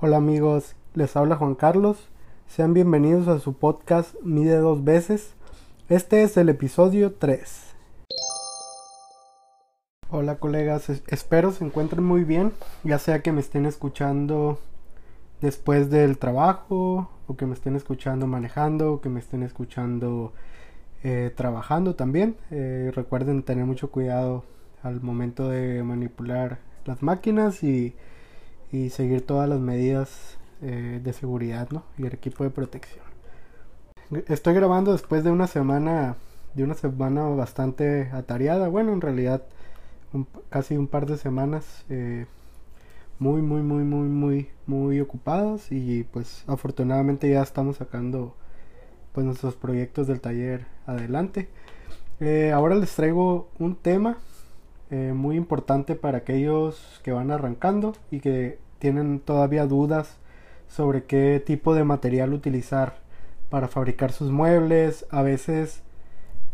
Hola amigos, les habla Juan Carlos. Sean bienvenidos a su podcast Mide dos veces. Este es el episodio 3. Hola colegas, espero se encuentren muy bien, ya sea que me estén escuchando después del trabajo o que me estén escuchando manejando o que me estén escuchando eh, trabajando también. Eh, recuerden tener mucho cuidado al momento de manipular las máquinas y y seguir todas las medidas eh, de seguridad ¿no? y el equipo de protección. Estoy grabando después de una semana de una semana bastante atareada, bueno en realidad casi un par de semanas eh, muy muy muy muy muy muy ocupadas y pues afortunadamente ya estamos sacando pues nuestros proyectos del taller adelante. Eh, ahora les traigo un tema eh, muy importante para aquellos que van arrancando y que tienen todavía dudas sobre qué tipo de material utilizar para fabricar sus muebles. A veces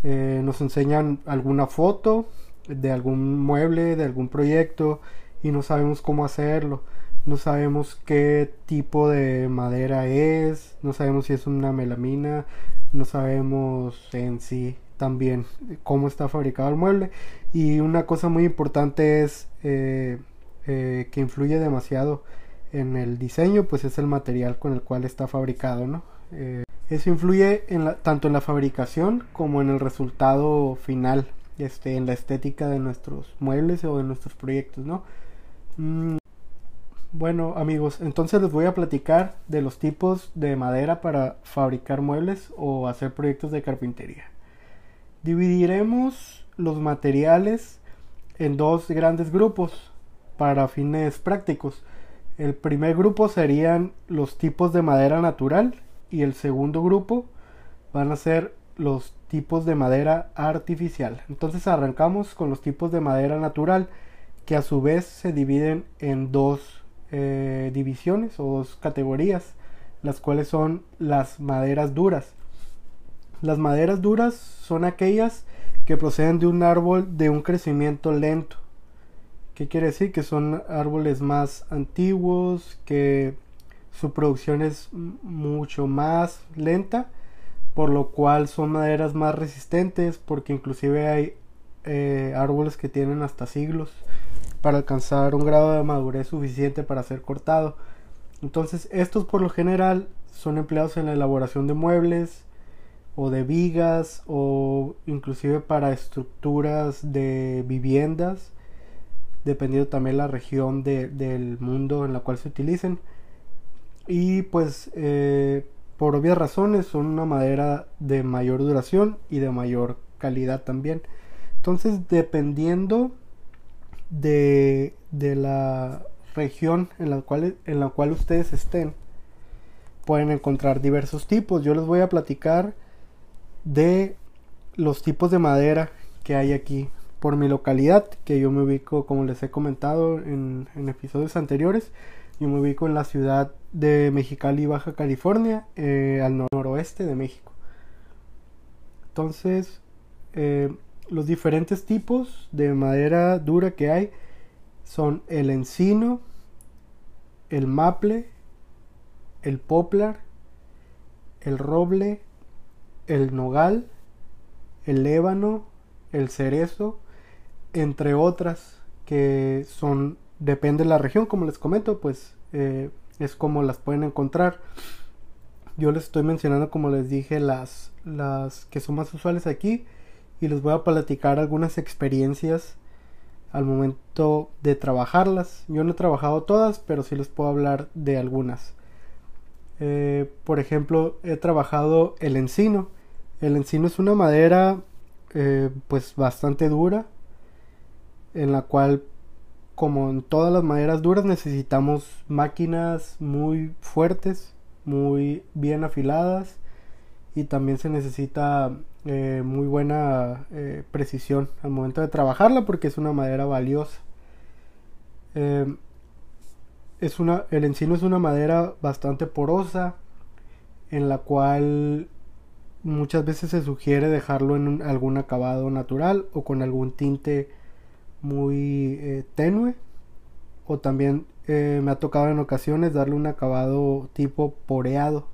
eh, nos enseñan alguna foto de algún mueble, de algún proyecto y no sabemos cómo hacerlo. No sabemos qué tipo de madera es, no sabemos si es una melamina, no sabemos en sí también cómo está fabricado el mueble. Y una cosa muy importante es eh, eh, que influye demasiado en el diseño, pues es el material con el cual está fabricado, ¿no? Eh, eso influye en tanto en la fabricación como en el resultado final, este, en la estética de nuestros muebles o de nuestros proyectos, ¿no? Mm, bueno amigos, entonces les voy a platicar de los tipos de madera para fabricar muebles o hacer proyectos de carpintería. Dividiremos los materiales en dos grandes grupos para fines prácticos. El primer grupo serían los tipos de madera natural y el segundo grupo van a ser los tipos de madera artificial. Entonces arrancamos con los tipos de madera natural que a su vez se dividen en dos eh, divisiones o dos categorías, las cuales son las maderas duras. Las maderas duras son aquellas que proceden de un árbol de un crecimiento lento. ¿Qué quiere decir? Que son árboles más antiguos, que su producción es mucho más lenta, por lo cual son maderas más resistentes, porque inclusive hay eh, árboles que tienen hasta siglos para alcanzar un grado de madurez suficiente para ser cortado. Entonces estos por lo general son empleados en la elaboración de muebles, o de vigas o inclusive para estructuras de viviendas dependiendo también la región del mundo en la cual se utilicen. Y pues eh, por obvias razones son una madera de mayor duración y de mayor calidad también. Entonces dependiendo de, de la región en la cual en la cual ustedes estén pueden encontrar diversos tipos. Yo les voy a platicar de los tipos de madera que hay aquí por mi localidad, que yo me ubico, como les he comentado en, episodios anteriores, yo me ubico en la ciudad de Mexicali, Baja California, eh, al noroeste de México. Entonces, eh, los diferentes tipos de madera dura que hay son el encino, el maple, el poplar, el roble, el nogal, el ébano, el cerezo, entre otras que son, depende de la región, como les comento, pues eh, es como las pueden encontrar. Yo les estoy mencionando, como les dije, las, las que son más usuales aquí y les voy a platicar algunas experiencias al momento de trabajarlas. Yo no he trabajado todas, pero sí les puedo hablar de algunas. Eh, por ejemplo, he trabajado el encino. El encino es una madera eh, pues bastante dura, en la cual como en todas las maderas duras necesitamos máquinas muy fuertes, muy bien afiladas y también se necesita eh, muy buena precisión al momento de trabajarla porque es una madera valiosa. Es una, el encino es una madera bastante porosa en la cual muchas veces se sugiere dejarlo en algún acabado natural o con algún tinte muy eh, tenue o también eh, me ha tocado en ocasiones darle un acabado tipo poreado,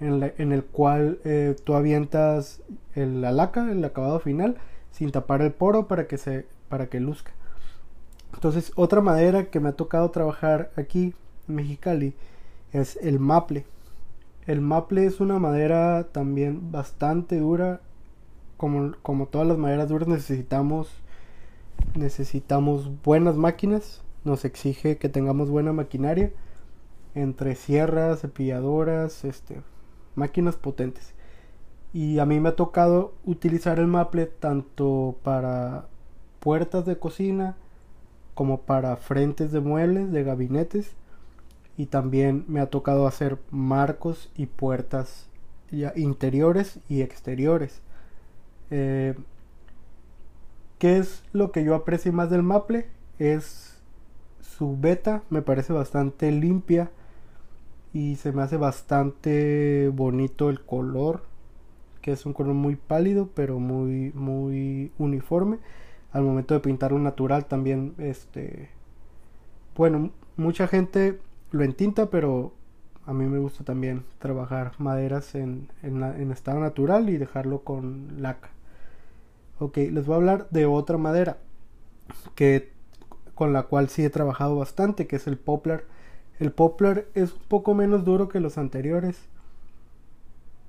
en, el cual eh, tú avientas la laca, el acabado final, sin tapar el poro para que se para que luzca. Entonces, otra madera que me ha tocado trabajar aquí en Mexicali es el maple. El maple es una madera también bastante dura. Como, como todas las maderas duras necesitamos necesitamos buenas máquinas. Nos exige que tengamos buena maquinaria. Entre sierras, cepilladoras, este, máquinas potentes. Y a mí me ha tocado utilizar el maple tanto para puertas de cocina como para frentes de muebles, de gabinetes. Y también me ha tocado hacer marcos y puertas interiores y exteriores. Eh, ¿Qué es lo que yo aprecio más del maple? Es su beta, me parece bastante limpia y se me hace bastante bonito el color que es un color muy pálido pero muy muy uniforme al momento de pintar un natural también este bueno mucha gente lo entinta pero a mí me gusta también trabajar maderas en, en, estado natural y dejarlo con laca ok les voy a hablar de otra madera que con la cual sí he trabajado bastante que es el poplar el poplar es un poco menos duro que los anteriores.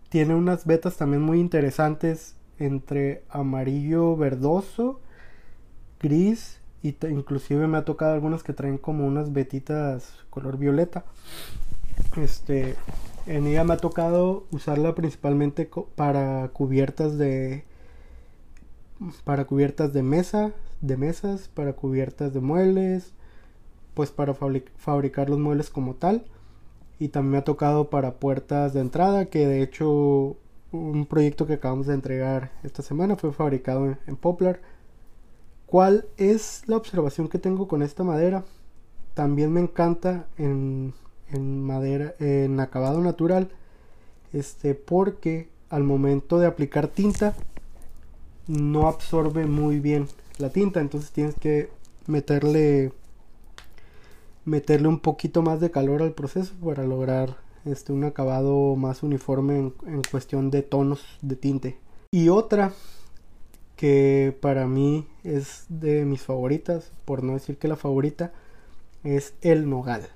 Tiene unas vetas también muy interesantes entre amarillo verdoso, gris y inclusive me ha tocado algunas que traen como unas vetitas color violeta. Este, en ella me ha tocado usarla principalmente para cubiertas de para cubiertas de mesa, de mesas, para cubiertas de muebles, pues para fabricar los muebles como tal y también me ha tocado para puertas de entrada que de hecho un proyecto que acabamos de entregar esta semana fue fabricado en, Poplar ¿Cuál es la observación que tengo con esta madera? También me encanta en, en madera, en acabado natural, este, porque al momento de aplicar tinta no absorbe muy bien la tinta, entonces tienes que meterle meterle un poquito más de calor al proceso para lograr este, un acabado más uniforme en, cuestión de tonos de tinte. Y otra que para mí es de mis favoritas, por no decir que la favorita, es el nogal.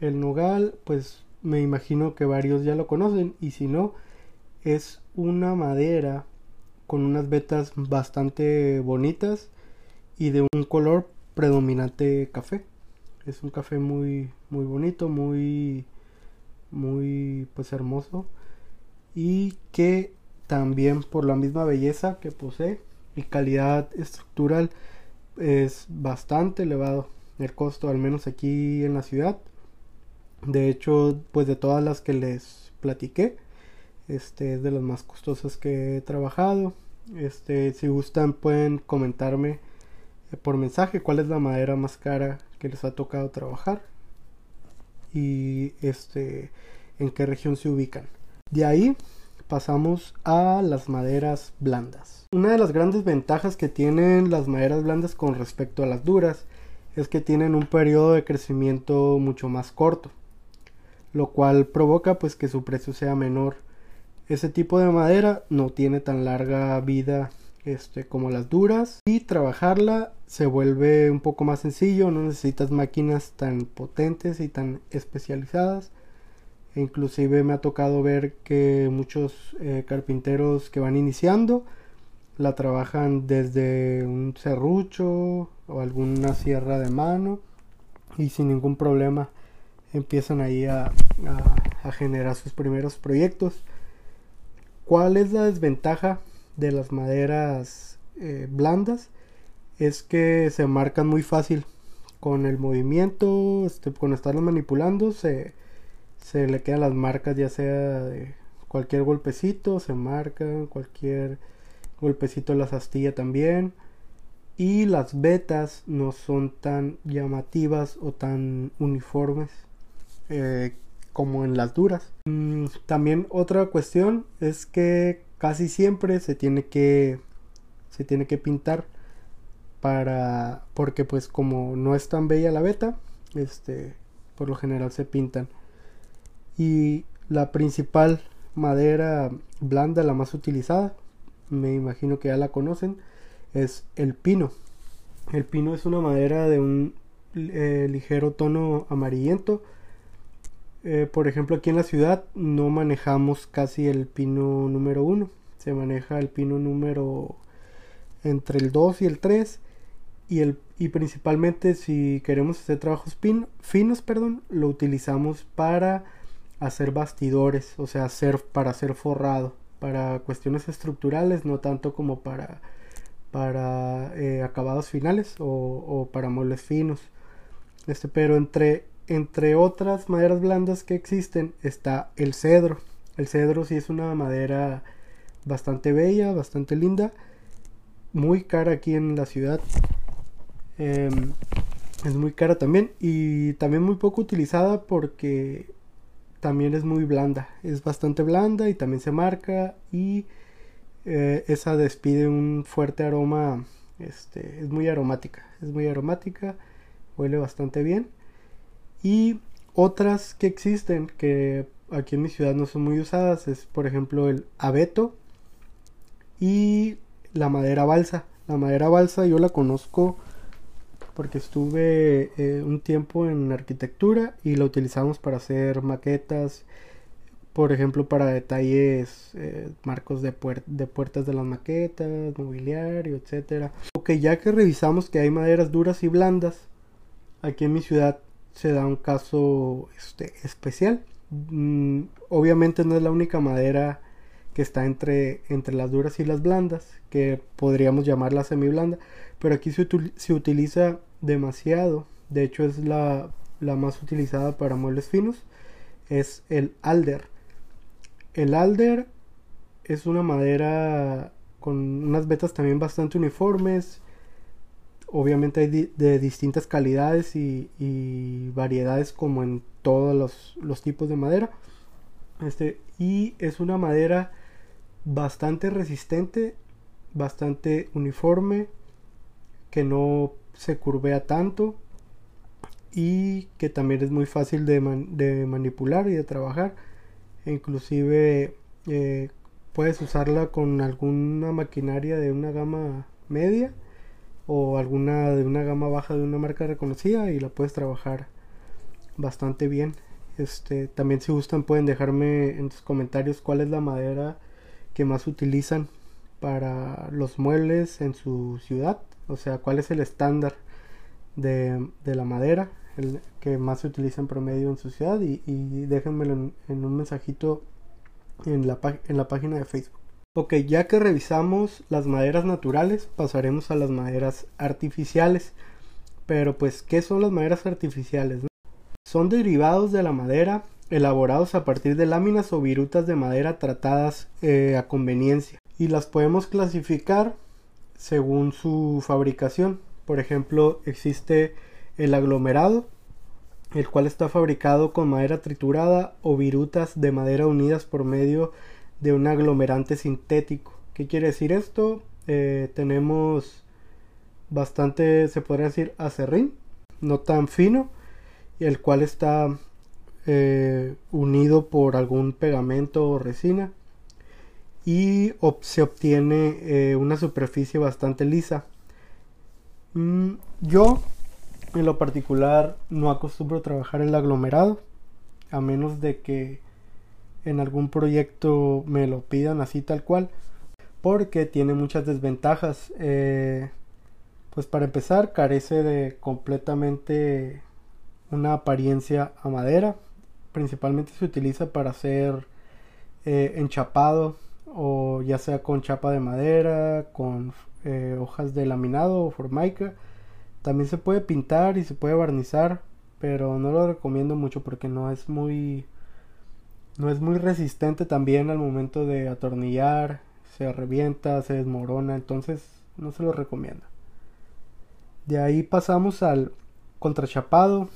El nogal, pues me imagino que varios ya lo conocen y si no, es una madera con unas vetas bastante bonitas y de un color predominante café es un café muy muy bonito muy muy pues hermoso y que también por la misma belleza que posee y calidad estructural es bastante elevado el costo al menos aquí en la ciudad de hecho pues de todas las que les platiqué este es de las más costosas que he trabajado este si gustan pueden comentarme por mensaje cuál es la madera más cara que les ha tocado trabajar y este en qué región se ubican. De ahí pasamos a las maderas blandas. Una de las grandes ventajas que tienen las maderas blandas con respecto a las duras es que tienen un periodo de crecimiento mucho más corto, lo cual provoca pues que su precio sea menor. Ese tipo de madera no tiene tan larga vida este, como las duras y trabajarla se vuelve un poco más sencillo, no necesitas máquinas tan potentes y tan especializadas. Inclusive me ha tocado ver que muchos eh, carpinteros que van iniciando la trabajan desde un serrucho o alguna sierra de mano y sin ningún problema empiezan ahí a generar sus primeros proyectos. ¿Cuál es la desventaja de las maderas eh, blandas es que se marcan muy fácil con el movimiento este, cuando están manipulando se, se le quedan las marcas ya sea de cualquier golpecito se marcan cualquier golpecito de la astilla también y las vetas no son tan llamativas o tan uniformes eh, como en las duras mm, también otra cuestión es que casi siempre se tiene que se tiene que pintar para porque pues como no es tan bella la beta este, por lo general se pintan. Y la principal madera blanda, la más utilizada, me imagino que ya la conocen, es el pino. El pino es una madera de un eh, ligero tono amarillento. Eh, por ejemplo, aquí en la ciudad no manejamos casi el pino número 1. Se maneja el pino número entre el 2 y el 3. Y, el, y principalmente si queremos hacer trabajos finos, perdón, lo utilizamos para hacer bastidores, o sea, hacer, para hacer forrado, para cuestiones estructurales, no tanto como para, para eh, acabados finales o, para muebles finos. Este, pero entre, entre otras maderas blandas que existen está el cedro. El cedro sí es una madera bastante bella, bastante linda, muy cara aquí en la ciudad. Em, es muy cara también y también muy poco utilizada porque también es muy blanda. Es bastante blanda y también se marca y eh, esa despide un fuerte aroma. Este, es muy aromática. Es muy aromática. Huele bastante bien. Y otras que existen que aquí en mi ciudad no son muy usadas es por ejemplo el abeto y la madera balsa. La madera balsa yo la conozco porque estuve eh, un tiempo en arquitectura y la utilizamos para hacer maquetas, por ejemplo para detalles, eh, marcos de, de, puertas de las maquetas, mobiliario, etc. Ok, ya que revisamos que hay maderas duras y blandas, aquí en mi ciudad se da un caso este, especial. Mm, obviamente no es la única madera que está entre, entre las duras y las blandas, que podríamos llamarla semi-blanda, pero aquí se, se, utiliza demasiado, de hecho es la, la, más utilizada para muebles finos, es el alder. El alder es una madera con unas vetas también bastante uniformes, obviamente hay de distintas calidades y, variedades como en todos los, los tipos de madera. Este, y es una madera bastante resistente, bastante uniforme, que no se curvea tanto y que también es muy fácil de, manipular y de trabajar. Inclusive eh, puedes usarla con alguna maquinaria de una gama media o alguna de una gama baja de una marca reconocida y la puedes trabajar bastante bien. Este, también si gustan pueden dejarme en sus comentarios cuál es la madera que más utilizan para los muebles en su ciudad, o sea, cuál es el estándar de, la madera el que más se utiliza en promedio en su ciudad y, déjenmelo en, un mensajito en la, en la página de Facebook. Ok, ya que revisamos las maderas naturales, pasaremos a las maderas artificiales. Pero pues, ¿qué son las maderas artificiales? Son derivados de la madera elaborados a partir de láminas o virutas de madera tratadas eh, a conveniencia y las podemos clasificar según su fabricación. Por ejemplo, existe el aglomerado, el cual está fabricado con madera triturada o virutas de madera unidas por medio de un aglomerante sintético. ¿Qué quiere decir esto? Eh, tenemos bastante, se podría decir, acerrín, no tan fino, el cual está eh, unido por algún pegamento o resina y se obtiene eh, una superficie bastante lisa. Mm, yo en lo particular no acostumbro trabajar el aglomerado a menos de que en algún proyecto me lo pidan así tal cual porque tiene muchas desventajas eh, pues para empezar carece de completamente una apariencia a madera principalmente se utiliza para hacer eh, enchapado o ya sea con chapa de madera, con eh, hojas de laminado o formica. También se puede pintar y se puede barnizar, pero no lo recomiendo mucho porque no es muy no es muy resistente también al momento de atornillar, se revienta, se desmorona, entonces no se lo recomiendo. De ahí pasamos al contrachapado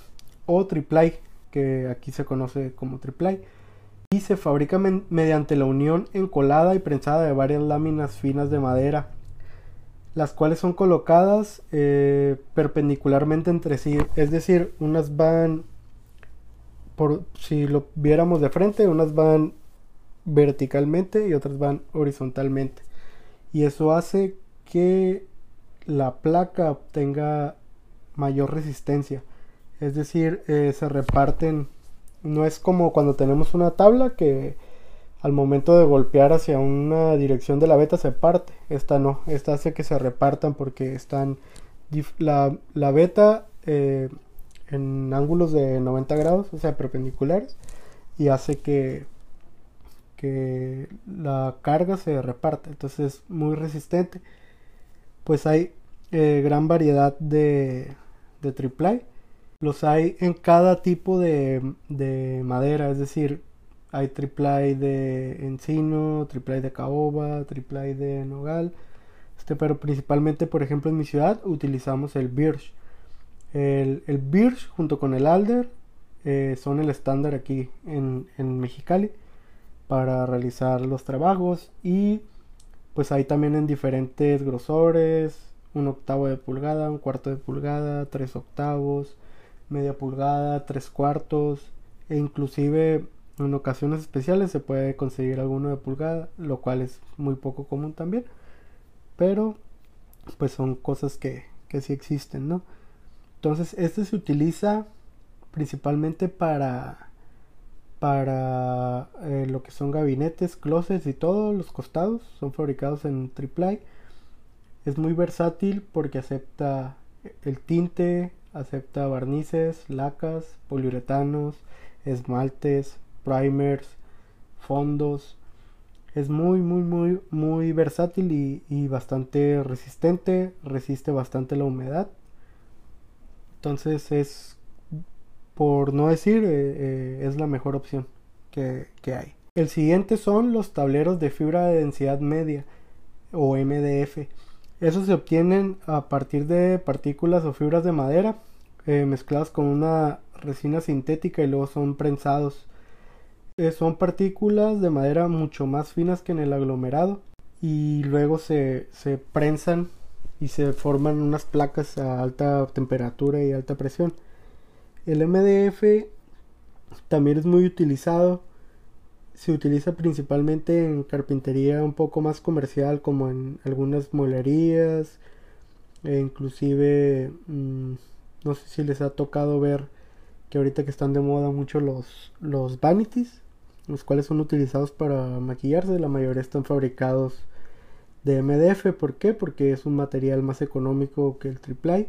o triplay, que aquí se conoce como triplay, y se fabrica mediante la unión encolada y prensada de varias láminas finas de madera. las cuales son colocadas eh, perpendicularmente entre sí, es decir, unas van por si lo viéramos de frente, unas van verticalmente y otras van horizontalmente. Y eso hace que la placa obtenga mayor resistencia. Es decir, eh, se reparten, no es como cuando tenemos una tabla que al momento de golpear hacia una dirección de la beta se parte. Esta no, esta hace que se repartan porque están la, la beta eh, en ángulos de 90 grados, o sea, perpendiculares, y hace que, que la carga se reparte. Entonces es muy resistente. Pues hay eh, gran variedad de, de triple Los hay en cada tipo de, de madera, es decir, hay triple de encino, triple de caoba, triple de nogal. Este, pero principalmente, por ejemplo, en mi ciudad utilizamos el birch. El, el birch junto con el alder eh, son el estándar aquí en, en Mexicali para realizar los trabajos y pues hay también en diferentes grosores, un octavo de pulgada, un cuarto de pulgada, tres octavos, media pulgada, tres cuartos e inclusive en ocasiones especiales se puede conseguir alguno de pulgada, lo cual es muy poco común también, pero pues son cosas que, que sí existen, ¿no? Entonces este se utiliza principalmente para para eh, lo que son gabinetes, closets y todos los costados son fabricados en triple Es muy versátil porque acepta el tinte, acepta barnices, lacas, poliuretanos, esmaltes, primers, fondos. Es muy, muy, muy, muy versátil y, y bastante resistente, resiste bastante la humedad entonces es, por no decir, eh, eh, es la mejor opción que, hay. El siguiente son los tableros de fibra de densidad media o MDF. Esos se obtienen a partir de partículas o fibras de madera eh, mezcladas con una resina sintética y luego son prensados. son partículas de madera mucho más finas que en el aglomerado y luego se, se prensan y se forman unas placas a alta temperatura y alta presión. El MDF también es muy utilizado. Se utiliza principalmente en carpintería un poco más comercial como en algunas molerías. E inclusive mm, no sé si les ha tocado ver que ahorita que están de moda mucho los, los vanities, los cuales son utilizados para maquillarse, la mayoría están fabricados de MDF. ¿Por qué? Porque es un material más económico que el AAA.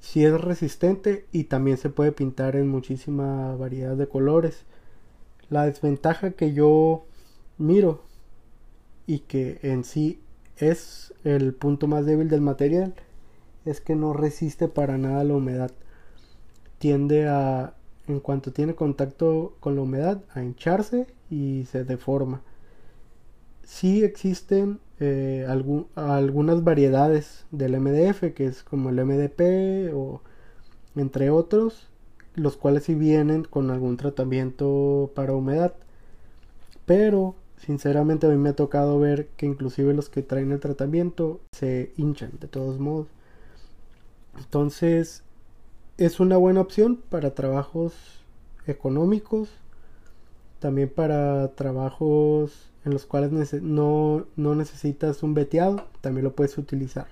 Si es resistente y también se puede pintar en muchísima variedad de colores. La desventaja que yo miro y que en sí es el punto más débil del material es que no resiste para nada la humedad. Tiende a, en cuanto tiene contacto con la humedad, a hincharse y se deforma. Sí existen eh, algunas variedades del MDF, que es como el MDP o entre otros, los cuales sí vienen con algún tratamiento para humedad. Pero sinceramente a mí me ha tocado ver que inclusive los que traen el tratamiento se hinchan de todos modos. Entonces es una buena opción para trabajos económicos, también para trabajos en los cuales no, necesitas un veteado, también lo puedes utilizar.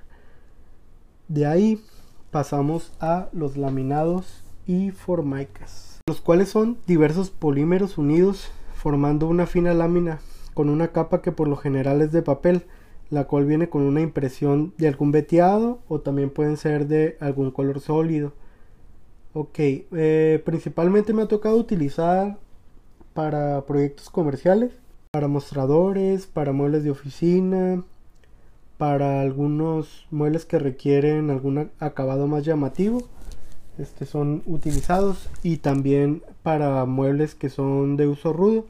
De ahí pasamos a los laminados y formicas, los cuales son diversos polímeros unidos formando una fina lámina con una capa que por lo general es de papel, la cual viene con una impresión de algún veteado o también pueden ser de algún color sólido. Ok, eh, principalmente me ha tocado utilizar para proyectos comerciales para mostradores, para muebles de oficina, para algunos muebles que requieren algún acabado más llamativo. Este son utilizados y también para muebles que son de uso rudo.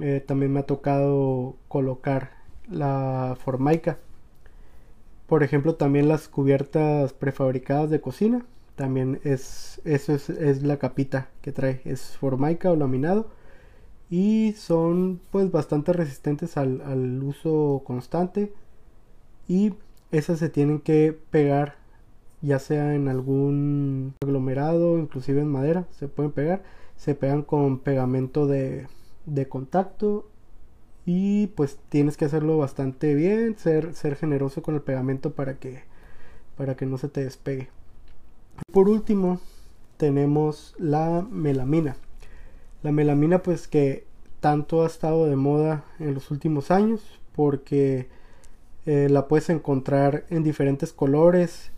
Eh, también me ha tocado colocar la formaica. Por ejemplo, también las cubiertas prefabricadas de cocina. También es, eso es, es la capita que trae. Es formaica o laminado y son pues bastante resistentes al, uso constante y esas se tienen que pegar ya sea en algún aglomerado, inclusive en madera, se pueden pegar, se pegan con pegamento de, de contacto y pues tienes que hacerlo bastante bien, ser, ser generoso con el pegamento para que, para que no se te despegue. Por último, tenemos la melamina. La melamina pues que tanto ha estado de moda en los últimos años porque eh, la puedes encontrar en diferentes colores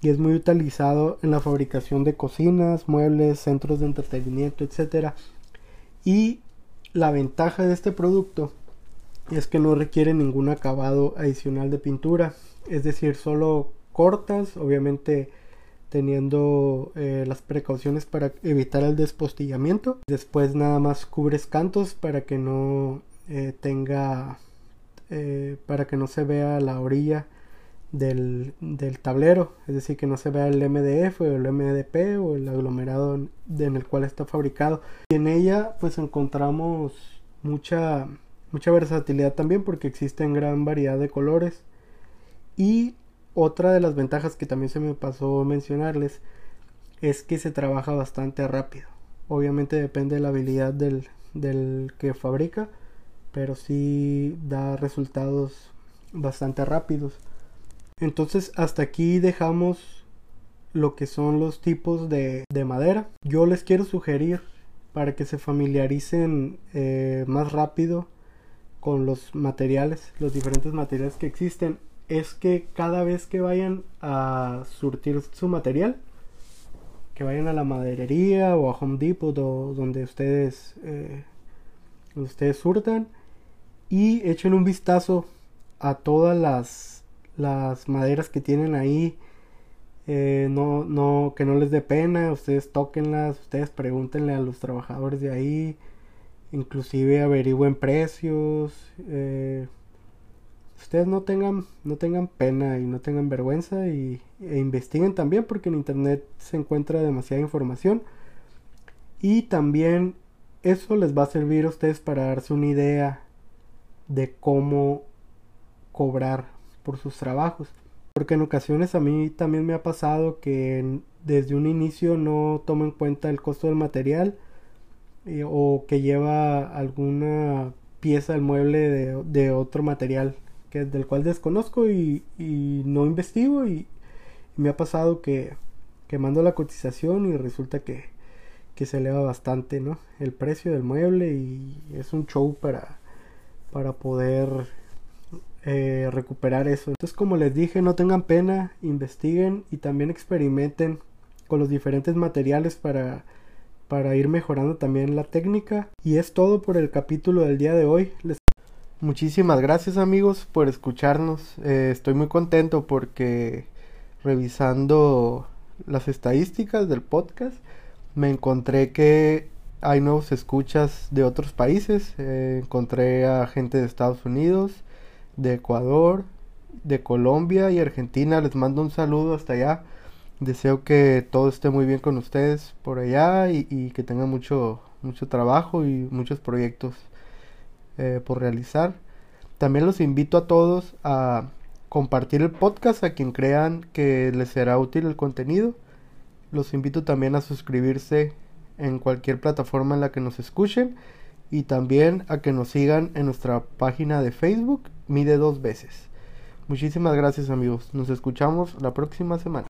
y es muy utilizado en la fabricación de cocinas, muebles, centros de entretenimiento, etc. Y la ventaja de este producto es que no requiere ningún acabado adicional de pintura, es decir, solo cortas, obviamente teniendo eh, las precauciones para evitar el despostillamiento. Después nada más cubres cantos para que no eh, tenga, eh, para que no se vea la orilla del, del, tablero, es decir, que no se vea el MDF o el MDP o el aglomerado en el cual está fabricado. Y en ella pues encontramos mucha, mucha versatilidad también porque existen gran variedad de colores. Y otra de las ventajas que también se me pasó mencionarles es que se trabaja bastante rápido. Obviamente depende de la habilidad del, del que fabrica, pero sí da resultados bastante rápidos. Entonces hasta aquí dejamos lo que son los tipos de, madera. Yo les quiero sugerir para que se familiaricen eh, más rápido con los materiales, los diferentes materiales que existen, es que cada vez que vayan a surtir su material, que vayan a la maderería o a Home Depot o donde ustedes, eh, ustedes surtan y echen un vistazo a todas las las maderas que tienen ahí. Eh, no, no, que no les dé pena, ustedes toquenlas, ustedes pregúntenle a los trabajadores de ahí, inclusive averigüen precios, eh, ustedes no tengan, no tengan pena y no tengan vergüenza y, e investiguen también porque en internet se encuentra demasiada información y también eso les va a servir a ustedes para darse una idea de cómo cobrar por sus trabajos. Porque en ocasiones a mí también me ha pasado que desde un inicio no tomo en cuenta el costo del material eh, o que lleva alguna pieza del mueble de, otro material que del cual desconozco y, no investigo y, me ha pasado que, que mando la cotización y resulta que, que se eleva bastante ¿no? el precio del mueble y es un show para, para poder eh, recuperar eso. Entonces, como les dije, no tengan pena, investiguen y también experimenten con los diferentes materiales para, para ir mejorando también la técnica. Y es todo por el capítulo del día de hoy. Les... Muchísimas gracias amigos por escucharnos. Eh, estoy muy contento porque revisando las estadísticas del podcast me encontré que hay nuevos escuchas de otros países. Eh, encontré a gente de Estados Unidos, de Ecuador, de Colombia y Argentina. Les mando un saludo hasta allá. Deseo que todo esté muy bien con ustedes por allá y, que tengan mucho, mucho trabajo y muchos proyectos eh, por realizar. También los invito a todos a compartir el podcast a quien crean que les será útil el contenido. Los invito también a suscribirse en cualquier plataforma en la que nos escuchen y también a que nos sigan en nuestra página de Facebook, mide dos veces. Muchísimas gracias amigos, nos escuchamos la próxima semana.